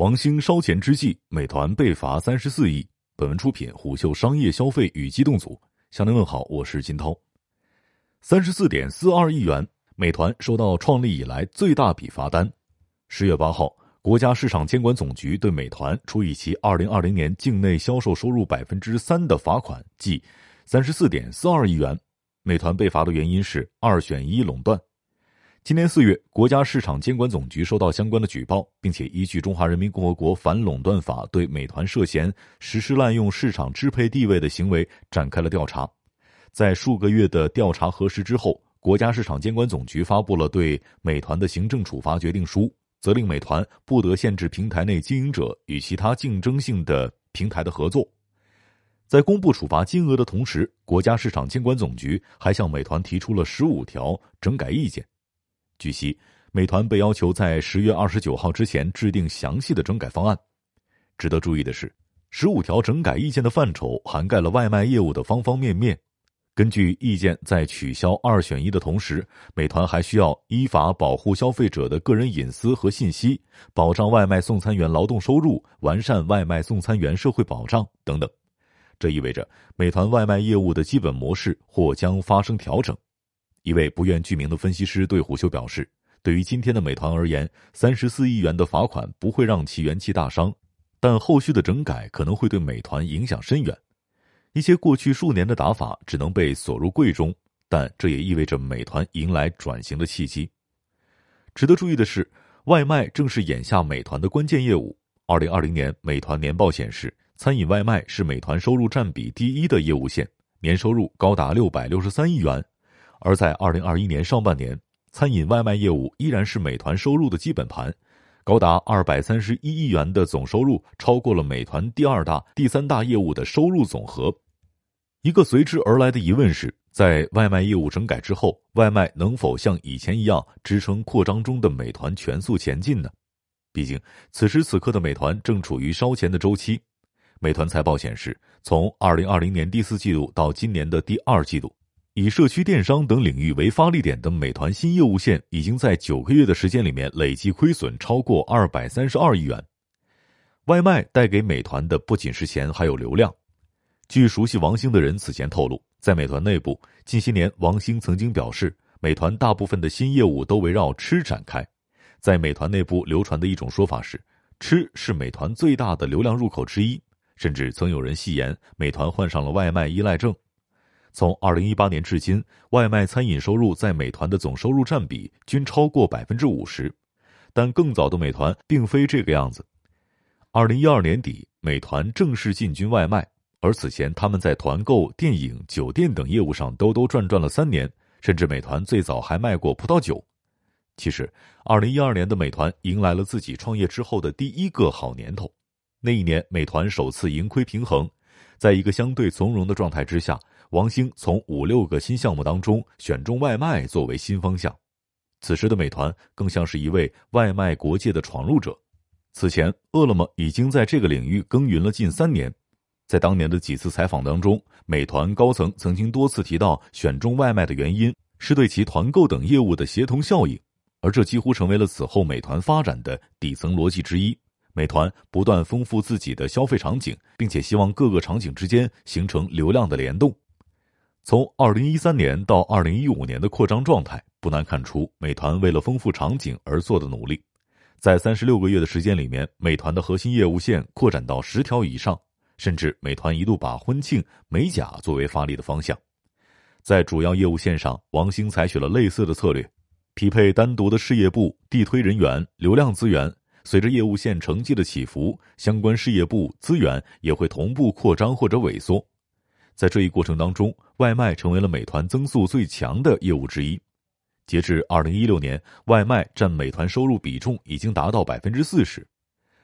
王兴烧钱之际，美团被罚三十四亿。本文出品虎嗅商业消费与机动组。向您问好，我是金涛。三十四点四二亿元，美团收到创立以来最大笔罚单。十月八号，国家市场监管总局对美团处以其二零二零年境内销售收入百分之三的罚款，计三十四点四二亿元。美团被罚的原因是二选一垄断。今年四月，国家市场监管总局收到相关的举报，并且依据《中华人民共和国反垄断法》对美团涉嫌实施滥用市场支配地位的行为展开了调查。在数个月的调查核实之后，国家市场监管总局发布了对美团的行政处罚决定书，责令美团不得限制平台内经营者与其他竞争性的平台的合作。在公布处罚金额的同时，国家市场监管总局还向美团提出了十五条整改意见。据悉，美团被要求在十月二十九号之前制定详细的整改方案。值得注意的是，十五条整改意见的范畴涵盖了外卖业务的方方面面。根据意见，在取消二选一的同时，美团还需要依法保护消费者的个人隐私和信息，保障外卖送餐员劳动收入，完善外卖送餐员社会保障等等。这意味着，美团外卖业务的基本模式或将发生调整。一位不愿具名的分析师对虎嗅表示：“对于今天的美团而言，三十四亿元的罚款不会让其元气大伤，但后续的整改可能会对美团影响深远。一些过去数年的打法只能被锁入柜中，但这也意味着美团迎来转型的契机。值得注意的是，外卖正是眼下美团的关键业务。二零二零年美团年报显示，餐饮外卖是美团收入占比第一的业务线，年收入高达六百六十三亿元。”而在二零二一年上半年，餐饮外卖业务依然是美团收入的基本盘，高达二百三十一亿元的总收入，超过了美团第二大、第三大业务的收入总和。一个随之而来的疑问是，在外卖业务整改之后，外卖能否像以前一样支撑扩张中的美团全速前进呢？毕竟，此时此刻的美团正处于烧钱的周期。美团财报显示，从二零二零年第四季度到今年的第二季度。以社区电商等领域为发力点的美团新业务线，已经在九个月的时间里面累计亏损超过二百三十二亿元。外卖带给美团的不仅是钱，还有流量。据熟悉王兴的人此前透露，在美团内部，近些年王兴曾经表示，美团大部分的新业务都围绕吃展开。在美团内部流传的一种说法是，吃是美团最大的流量入口之一，甚至曾有人戏言美团患上了外卖依赖症。从二零一八年至今，外卖餐饮收入在美团的总收入占比均超过百分之五十，但更早的美团并非这个样子。二零一二年底，美团正式进军外卖，而此前他们在团购、电影、酒店等业务上兜兜转转了三年，甚至美团最早还卖过葡萄酒。其实，二零一二年的美团迎来了自己创业之后的第一个好年头，那一年美团首次盈亏平衡，在一个相对从容的状态之下。王兴从五六个新项目当中选中外卖作为新方向，此时的美团更像是一位外卖国界的闯入者。此前，饿了么已经在这个领域耕耘了近三年。在当年的几次采访当中，美团高层曾经多次提到，选中外卖的原因是对其团购等业务的协同效应，而这几乎成为了此后美团发展的底层逻辑之一。美团不断丰富自己的消费场景，并且希望各个场景之间形成流量的联动。从二零一三年到二零一五年的扩张状态，不难看出美团为了丰富场景而做的努力。在三十六个月的时间里面，美团的核心业务线扩展到十条以上，甚至美团一度把婚庆、美甲作为发力的方向。在主要业务线上，王兴采取了类似的策略，匹配单独的事业部、地推人员、流量资源。随着业务线成绩的起伏，相关事业部资源也会同步扩张或者萎缩。在这一过程当中，外卖成为了美团增速最强的业务之一。截至二零一六年，外卖占美团收入比重已经达到百分之四十。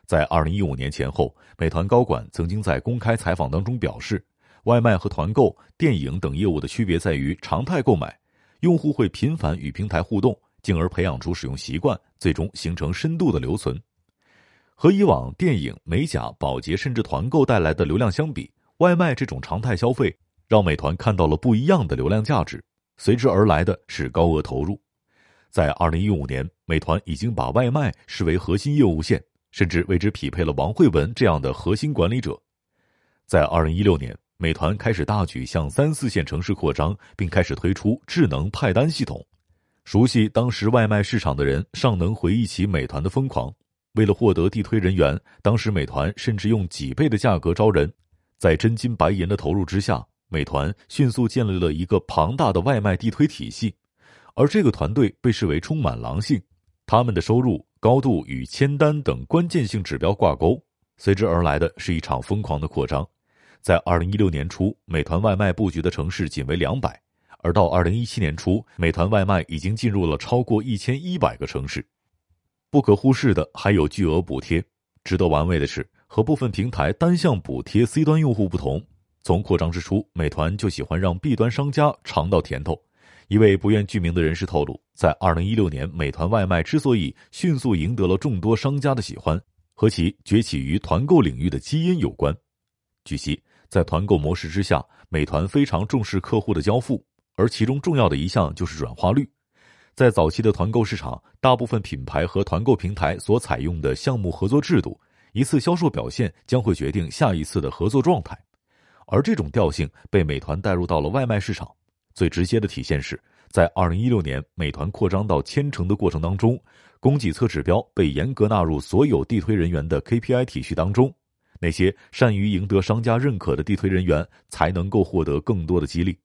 在二零一五年前后，美团高管曾经在公开采访当中表示，外卖和团购、电影等业务的区别在于常态购买，用户会频繁与平台互动，进而培养出使用习惯，最终形成深度的留存。和以往电影、美甲、保洁甚至团购带来的流量相比。外卖这种常态消费，让美团看到了不一样的流量价值，随之而来的是高额投入。在二零一五年，美团已经把外卖视为核心业务线，甚至为之匹配了王慧文这样的核心管理者。在二零一六年，美团开始大举向三四线城市扩张，并开始推出智能派单系统。熟悉当时外卖市场的人尚能回忆起美团的疯狂。为了获得地推人员，当时美团甚至用几倍的价格招人。在真金白银的投入之下，美团迅速建立了一个庞大的外卖地推体系，而这个团队被视为充满狼性。他们的收入高度与签单等关键性指标挂钩，随之而来的是一场疯狂的扩张。在二零一六年初，美团外卖布局的城市仅为两百，而到二零一七年初，美团外卖已经进入了超过一千一百个城市。不可忽视的还有巨额补贴。值得玩味的是，和部分平台单向补贴 C 端用户不同，从扩张之初，美团就喜欢让 B 端商家尝到甜头。一位不愿具名的人士透露，在2016年，美团外卖之所以迅速赢得了众多商家的喜欢，和其崛起于团购领域的基因有关。据悉，在团购模式之下，美团非常重视客户的交付，而其中重要的一项就是转化率。在早期的团购市场，大部分品牌和团购平台所采用的项目合作制度，一次销售表现将会决定下一次的合作状态。而这种调性被美团带入到了外卖市场。最直接的体现是在2016年美团扩张到千城的过程当中，供给侧指标被严格纳入所有地推人员的 KPI 体系当中。那些善于赢得商家认可的地推人员，才能够获得更多的激励。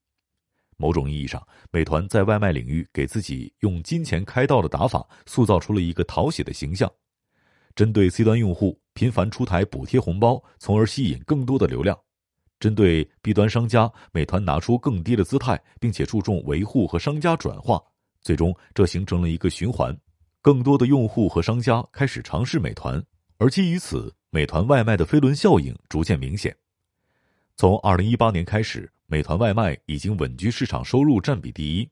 某种意义上，美团在外卖领域给自己用金钱开道的打法，塑造出了一个讨喜的形象。针对 C 端用户，频繁出台补贴红包，从而吸引更多的流量；针对 B 端商家，美团拿出更低的姿态，并且注重维护和商家转化。最终，这形成了一个循环，更多的用户和商家开始尝试美团，而基于此，美团外卖的飞轮效应逐渐明显。从二零一八年开始。美团外卖已经稳居市场收入占比第一，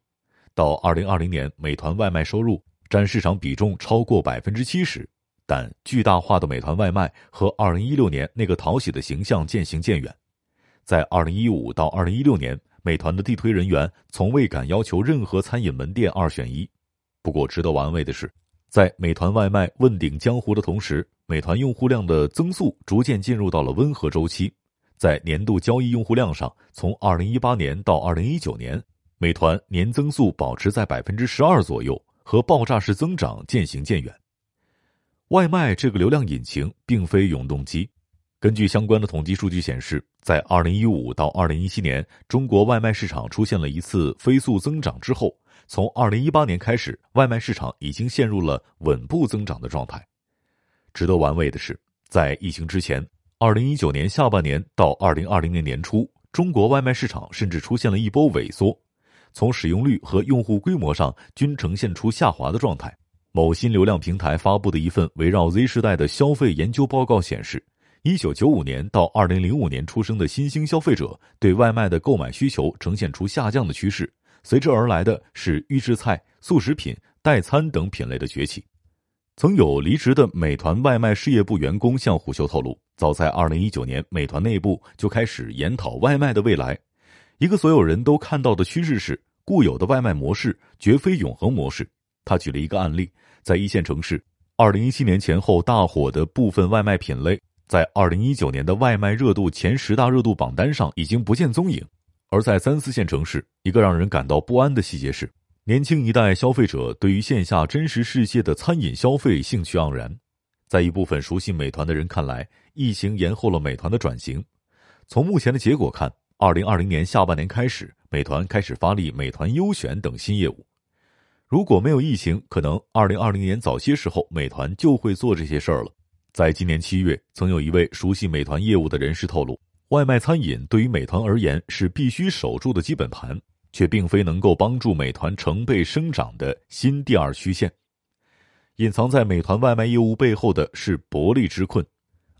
到二零二零年，美团外卖收入占市场比重超过百分之七十。但巨大化的美团外卖和二零一六年那个讨喜的形象渐行渐远。在二零一五到二零一六年，美团的地推人员从未敢要求任何餐饮门店二选一。不过，值得玩味的是，在美团外卖问鼎江湖的同时，美团用户量的增速逐渐进入到了温和周期。在年度交易用户量上，从二零一八年到二零一九年，美团年增速保持在百分之十二左右，和爆炸式增长渐行渐远。外卖这个流量引擎并非永动机。根据相关的统计数据显示，在二零一五到二零一七年，中国外卖市场出现了一次飞速增长之后，从二零一八年开始，外卖市场已经陷入了稳步增长的状态。值得玩味的是，在疫情之前。二零一九年下半年到二零二零年年初，中国外卖市场甚至出现了一波萎缩，从使用率和用户规模上均呈现出下滑的状态。某新流量平台发布的一份围绕 Z 时代的消费研究报告显示，一九九五年到二零零五年出生的新兴消费者对外卖的购买需求呈现出下降的趋势，随之而来的是预制菜、速食品、代餐等品类的崛起。曾有离职的美团外卖事业部员工向虎嗅透露，早在二零一九年，美团内部就开始研讨外卖的未来。一个所有人都看到的趋势是，固有的外卖模式绝非永恒模式。他举了一个案例，在一线城市，二零一七年前后大火的部分外卖品类，在二零一九年的外卖热度前十大热度榜单上已经不见踪影。而在三四线城市，一个让人感到不安的细节是。年轻一代消费者对于线下真实世界的餐饮消费兴趣盎然，在一部分熟悉美团的人看来，疫情延后了美团的转型。从目前的结果看，二零二零年下半年开始，美团开始发力美团优选等新业务。如果没有疫情，可能二零二零年早些时候，美团就会做这些事儿了。在今年七月，曾有一位熟悉美团业务的人士透露，外卖餐饮对于美团而言是必须守住的基本盘。却并非能够帮助美团成倍生长的新第二曲线。隐藏在美团外卖业务背后的是薄利之困。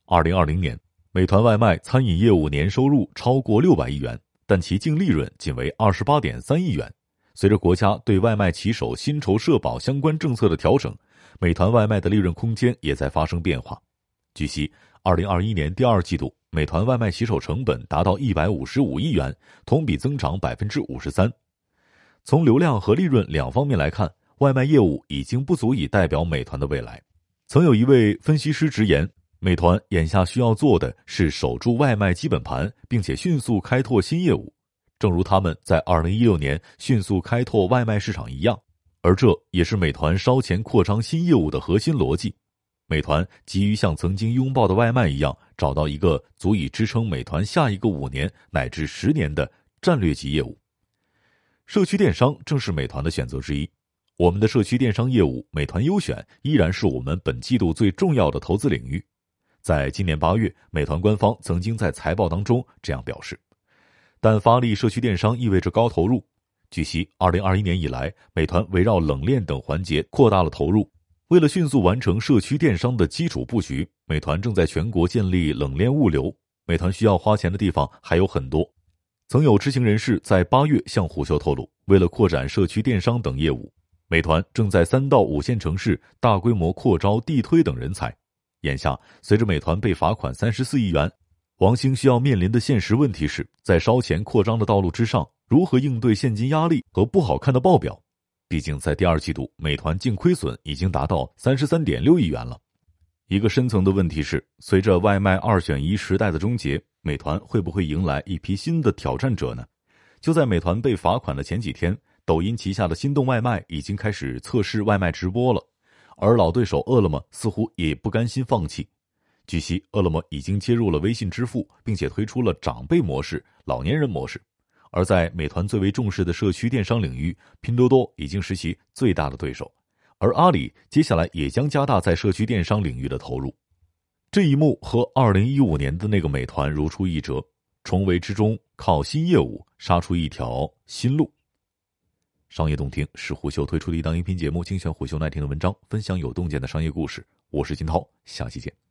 二零二零年，美团外卖餐饮业务年收入超过六百亿元，但其净利润仅为二十八点三亿元。随着国家对外卖骑手薪酬社保相关政策的调整，美团外卖的利润空间也在发生变化。据悉，二零二一年第二季度。美团外卖骑手成本达到一百五十五亿元，同比增长百分之五十三。从流量和利润两方面来看，外卖业务已经不足以代表美团的未来。曾有一位分析师直言，美团眼下需要做的是守住外卖基本盘，并且迅速开拓新业务，正如他们在二零一六年迅速开拓外卖市场一样。而这也是美团烧钱扩张新业务的核心逻辑。美团急于像曾经拥抱的外卖一样，找到一个足以支撑美团下一个五年乃至十年的战略级业务。社区电商正是美团的选择之一。我们的社区电商业务，美团优选依然是我们本季度最重要的投资领域。在今年八月，美团官方曾经在财报当中这样表示。但发力社区电商意味着高投入。据悉，二零二一年以来，美团围绕冷链等环节扩大了投入。为了迅速完成社区电商的基础布局，美团正在全国建立冷链物流。美团需要花钱的地方还有很多。曾有知情人士在八月向虎嗅透露，为了扩展社区电商等业务，美团正在三到五线城市大规模扩招地推等人才。眼下，随着美团被罚款三十四亿元，王兴需要面临的现实问题是在烧钱扩张的道路之上，如何应对现金压力和不好看的报表。毕竟，在第二季度，美团净亏损已经达到三十三点六亿元了。一个深层的问题是，随着外卖二选一时代的终结，美团会不会迎来一批新的挑战者呢？就在美团被罚款的前几天，抖音旗下的心动外卖已经开始测试外卖直播了，而老对手饿了么似乎也不甘心放弃。据悉，饿了么已经接入了微信支付，并且推出了长辈模式、老年人模式。而在美团最为重视的社区电商领域，拼多多已经是其最大的对手，而阿里接下来也将加大在社区电商领域的投入。这一幕和二零一五年的那个美团如出一辙，重围之中靠新业务杀出一条新路。商业洞听是虎嗅推出的一档音频节目，精选虎嗅耐听的文章，分享有洞见的商业故事。我是金涛，下期见。